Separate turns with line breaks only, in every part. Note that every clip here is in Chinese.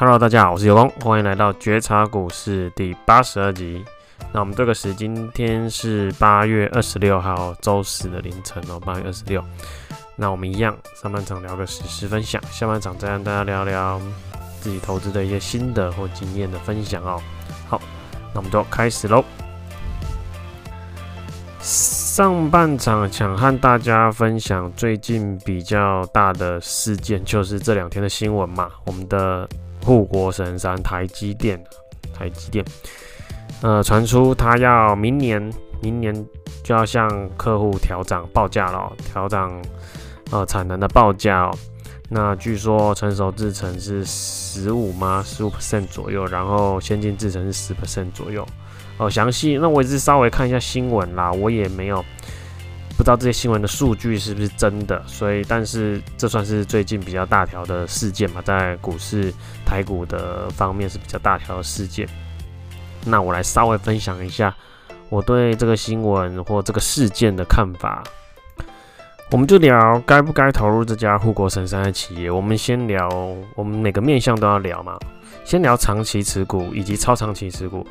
Hello，大家好，我是尤工，欢迎来到觉察股市第八十二集。那我们这个时今天是八月二十六号周四的凌晨哦，八月二十六。那我们一样，上半场聊个实时分享，下半场再让大家聊聊自己投资的一些心得或经验的分享哦。好，那我们就开始喽。上半场想和大家分享最近比较大的事件，就是这两天的新闻嘛。我们的护国神山台积电，台积电，呃，传出他要明年，明年就要向客户调涨报价了，调涨呃产能的报价哦。那据说成熟制程是十五吗？十五 percent 左右，然后先进制程是十 percent 左右。哦，详细那我也是稍微看一下新闻啦，我也没有道这些新闻的数据是不是真的，所以但是这算是最近比较大条的事件嘛，在股市台股的方面是比较大条的事件。那我来稍微分享一下我对这个新闻或这个事件的看法。我们就聊该不该投入这家护国神山的企业。我们先聊，我们每个面向都要聊嘛。先聊长期持股以及超长期持股。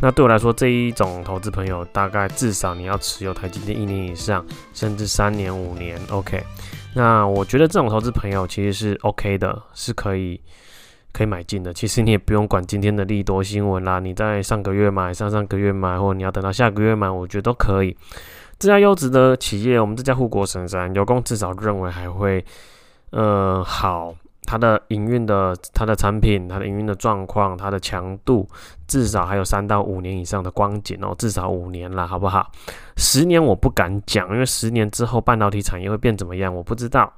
那对我来说，这一种投资朋友，大概至少你要持有台积电一年以上，甚至三年、五年。OK，那我觉得这种投资朋友其实是 OK 的，是可以可以买进的。其实你也不用管今天的利多新闻啦，你在上个月买、上上个月买，或者你要等到下个月买，我觉得都可以。这家优质的企业，我们这家护国神山，有工至少认为还会呃好。它的营运的、它的产品、它的营运的状况、它的强度，至少还有三到五年以上的光景哦，至少五年了，好不好？十年我不敢讲，因为十年之后半导体产业会变怎么样，我不知道。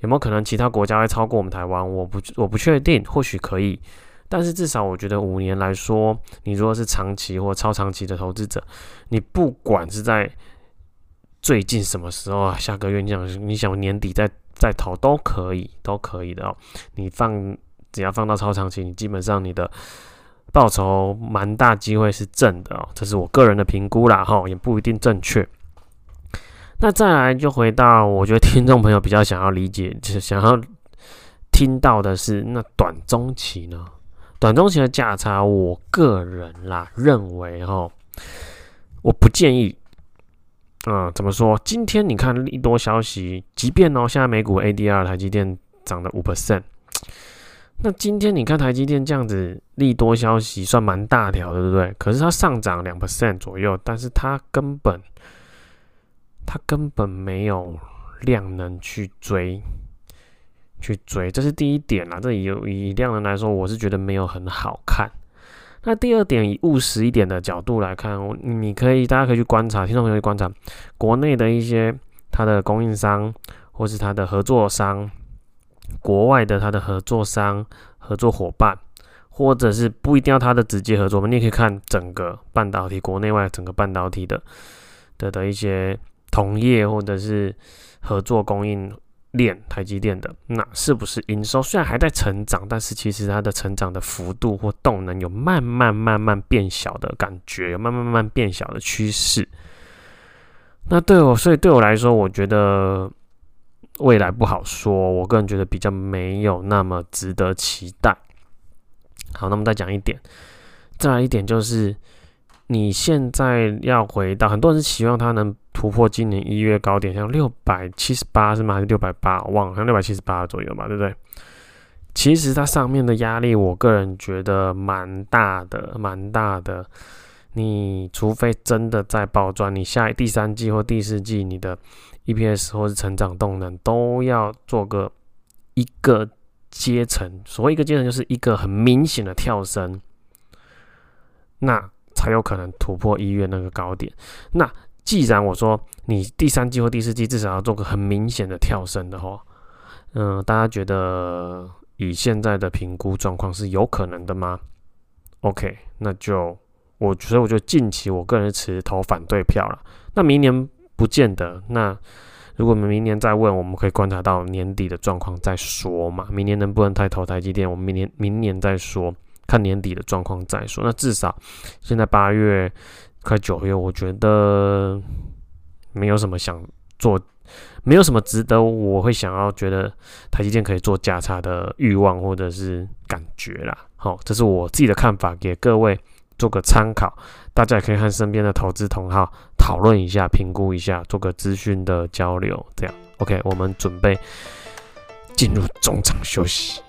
有没有可能其他国家会超过我们台湾？我不，我不确定，或许可以。但是至少我觉得五年来说，你如果是长期或超长期的投资者，你不管是在最近什么时候啊，下个月你想，你想年底再。再投都可以，都可以的哦。你放只要放到超长期，你基本上你的报酬蛮大机会是正的哦。这是我个人的评估啦，哈，也不一定正确。那再来就回到，我觉得听众朋友比较想要理解，就是想要听到的是，那短中期呢？短中期的价差，我个人啦认为哈，我不建议。嗯，怎么说？今天你看利多消息，即便哦，现在美股 ADR 台积电涨了五 percent，那今天你看台积电这样子利多消息算蛮大条的，对不对？可是它上涨两 percent 左右，但是它根本它根本没有量能去追去追，这是第一点啦。这以以量能来说，我是觉得没有很好看。那第二点，以务实一点的角度来看，我你可以，大家可以去观察，听众朋友去观察国内的一些它的供应商，或是它的合作商，国外的它的合作商、合作伙伴，或者是不一定要它的直接合作嘛，你也可以看整个半导体国内外整个半导体的的的一些同业或者是合作供应。链台积电的那是不是营收虽然还在成长，但是其实它的成长的幅度或动能有慢慢慢慢变小的感觉，有慢慢慢慢变小的趋势。那对我，所以对我来说，我觉得未来不好说。我个人觉得比较没有那么值得期待。好，那么再讲一点，再来一点就是。你现在要回到，很多人是希望它能突破今年一月高点，像六百七十八是吗？还是六百八？我忘了，像六百七十八左右吧，对不对？其实它上面的压力，我个人觉得蛮大的，蛮大的。你除非真的在爆赚，你下第三季或第四季，你的 EPS 或是成长动能都要做个一个阶层，所谓一个阶层就是一个很明显的跳升。那才有可能突破一月那个高点。那既然我说你第三季或第四季至少要做个很明显的跳升的话，嗯，大家觉得以现在的评估状况是有可能的吗？OK，那就我所以我觉得近期我个人持投反对票了。那明年不见得。那如果我们明年再问，我们可以观察到年底的状况再说嘛。明年能不能太投台积电？我们明年明年再说。看年底的状况再说。那至少现在八月快九月，我觉得没有什么想做，没有什么值得我会想要觉得台积电可以做价差的欲望或者是感觉啦。好，这是我自己的看法，给各位做个参考。大家也可以和身边的投资同好讨论一下、评估一下，做个资讯的交流。这样，OK，我们准备进入中场休息。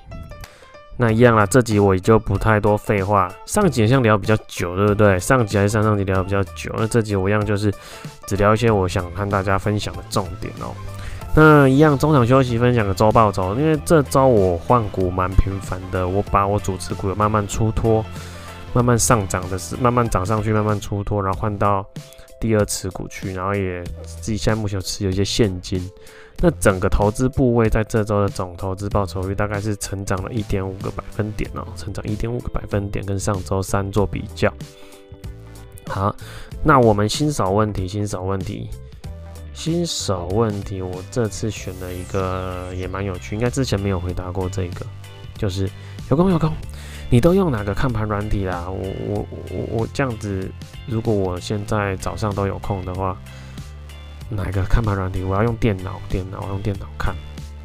那一样啦，这集我也就不太多废话。上集好像聊比较久，对不对？上集还是上上集聊比较久。那这集我一样就是只聊一些我想和大家分享的重点哦。那一样中场休息，分享个周报走，因为这周我换股蛮频繁的，我把我主持股有慢慢出脱，慢慢上涨的是慢慢涨上去，慢慢出脱，然后换到第二持股去，然后也自己现在目前持有一些现金。那整个投资部位在这周的总投资报酬率大概是成长了一点五个百分点哦，成长一点五个百分点，跟上周三做比较。好，那我们新手问题，新手问题，新手问题，我这次选了一个也蛮有趣，应该之前没有回答过这个，就是有空有空，你都用哪个看盘软体啦？我我我我这样子，如果我现在早上都有空的话。哪一个看盘软体？我要用电脑，电脑，我用电脑看。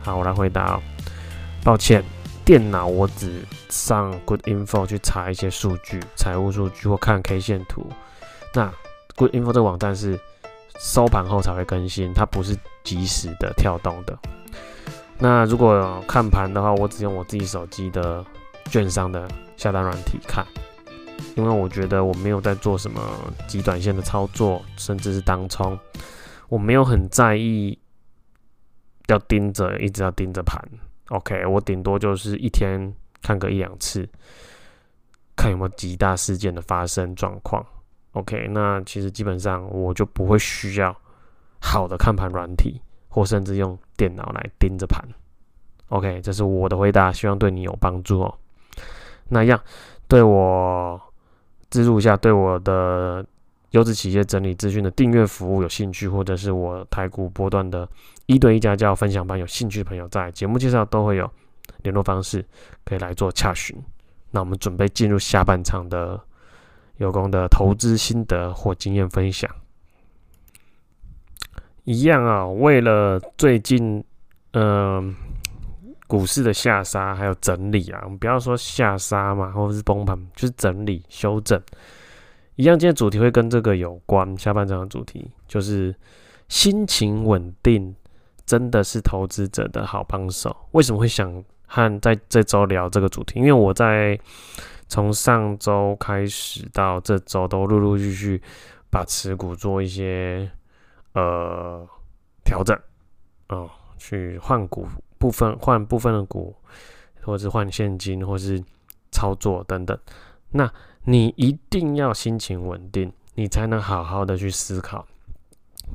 好，我来回答哦。抱歉，电脑我只上 Good Info 去查一些数据，财务数据或看 K 线图。那 Good Info 这个网站是收盘后才会更新，它不是即时的跳动的。那如果看盘的话，我只用我自己手机的券商的下单软体看，因为我觉得我没有在做什么极短线的操作，甚至是当冲。我没有很在意要盯着，一直要盯着盘。OK，我顶多就是一天看个一两次，看有没有极大事件的发生状况。OK，那其实基本上我就不会需要好的看盘软体，或甚至用电脑来盯着盘。OK，这是我的回答，希望对你有帮助哦。那样对我资助一下，对我的。优质企业整理资讯的订阅服务有兴趣，或者是我台股波段的一对一家教分享班有兴趣的朋友，在节目介绍都会有联络方式，可以来做洽询。那我们准备进入下半场的有功的投资心得或经验分享。一样啊，为了最近嗯、股市的下杀还有整理啊，我们不要说下杀嘛，或者是崩盘，就是整理修正。一样，今天主题会跟这个有关。下半场的主题就是心情稳定，真的是投资者的好帮手。为什么会想和在这周聊这个主题？因为我在从上周开始到这周都陆陆续续把持股做一些呃调整，哦，去换股部分，换部分的股，或是换现金，或是操作等等。那你一定要心情稳定，你才能好好的去思考、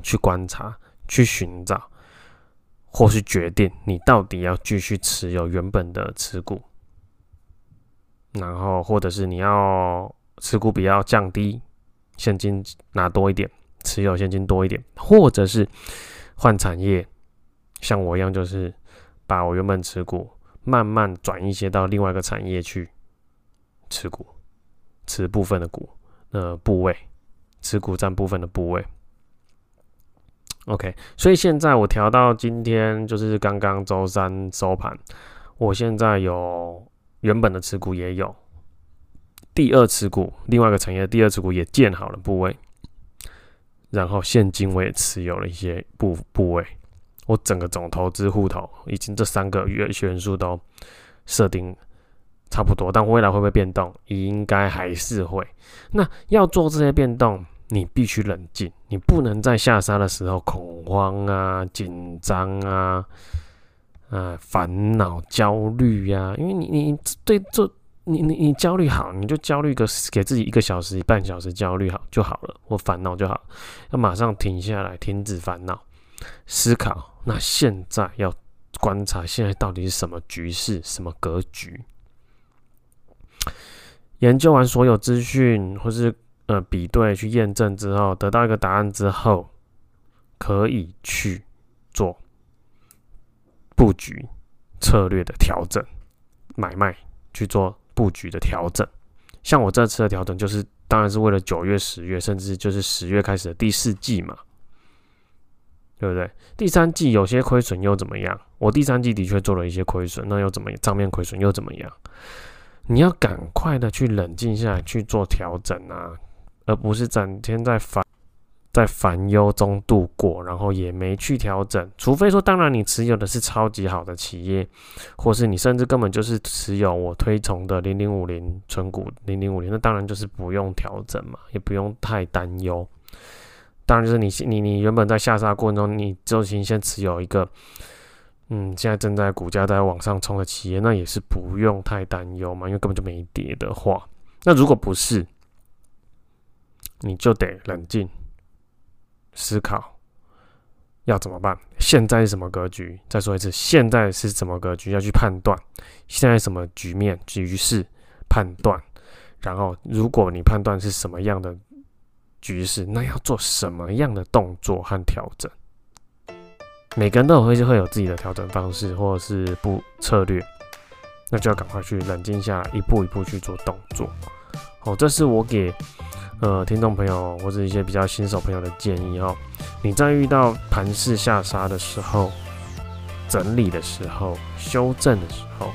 去观察、去寻找，或是决定你到底要继续持有原本的持股，然后或者是你要持股比较降低，现金拿多一点，持有现金多一点，或者是换产业，像我一样，就是把我原本持股慢慢转一些到另外一个产业去持股。持部分的股，呃，部位，持股占部分的部位。OK，所以现在我调到今天就是刚刚周三收盘，我现在有原本的持股也有，第二持股，另外一个产业第二持股也建好了部位，然后现金我也持有了一些部部位，我整个总投资户头已经这三个月元素都设定。差不多，但未来会不会变动？应该还是会。那要做这些变动，你必须冷静，你不能在下杀的时候恐慌啊、紧张啊、啊烦恼、焦虑呀。因为你你对做你你你焦虑好，你就焦虑个给自己一个小时、半小时焦虑好就好了，或烦恼就好。要马上停下来，停止烦恼，思考。那现在要观察现在到底是什么局势、什么格局。研究完所有资讯，或是呃比对去验证之后，得到一个答案之后，可以去做布局策略的调整，买卖去做布局的调整。像我这次的调整，就是当然是为了九月、十月，甚至就是十月开始的第四季嘛。对不对？第三季有些亏损又怎么样？我第三季的确做了一些亏损，那又怎么样？账面亏损又怎么样？你要赶快的去冷静下来去做调整啊，而不是整天在烦在烦忧中度过，然后也没去调整。除非说，当然你持有的是超级好的企业，或是你甚至根本就是持有我推崇的零零五零存股零零五零，那当然就是不用调整嘛，也不用太担忧。当然就是你你你原本在下杀过程中，你就先先持有一个。嗯，现在正在股价在往上冲的企业，那也是不用太担忧嘛，因为根本就没跌的话，那如果不是，你就得冷静思考要怎么办。现在是什么格局？再说一次，现在是什么格局？要去判断现在什么局面局势判断，然后如果你判断是什么样的局势，那要做什么样的动作和调整？每个人都有会会有自己的调整方式，或者是不策略，那就要赶快去冷静下来，一步一步去做动作。好，这是我给呃听众朋友或者一些比较新手朋友的建议哦。你在遇到盘势下杀的时候、整理的时候、修正的时候，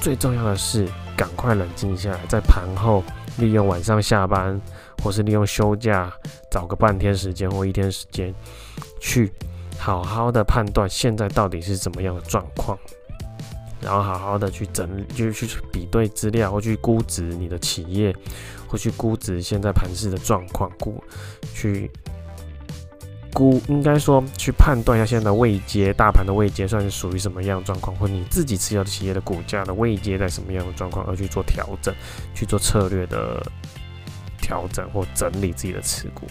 最重要的是赶快冷静下来，在盘后利用晚上下班，或是利用休假，找个半天时间或一天时间去。好好的判断现在到底是怎么样的状况，然后好好的去整理，就去比对资料，或去估值你的企业，或去估值现在盘势的状况，估去估，应该说去判断一下现在的位阶，大盘的位阶算是属于什么样的状况，或你自己持有的企业的股价的位阶在什么样的状况，而去做调整，去做策略的调整或整理自己的持股。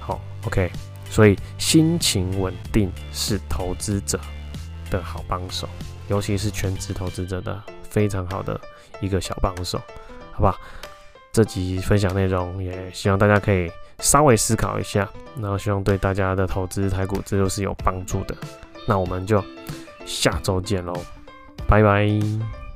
好，OK。所以，心情稳定是投资者的好帮手，尤其是全职投资者的非常好的一个小帮手，好吧？这集分享内容也希望大家可以稍微思考一下，然后希望对大家的投资台股这都是有帮助的。那我们就下周见喽，拜拜。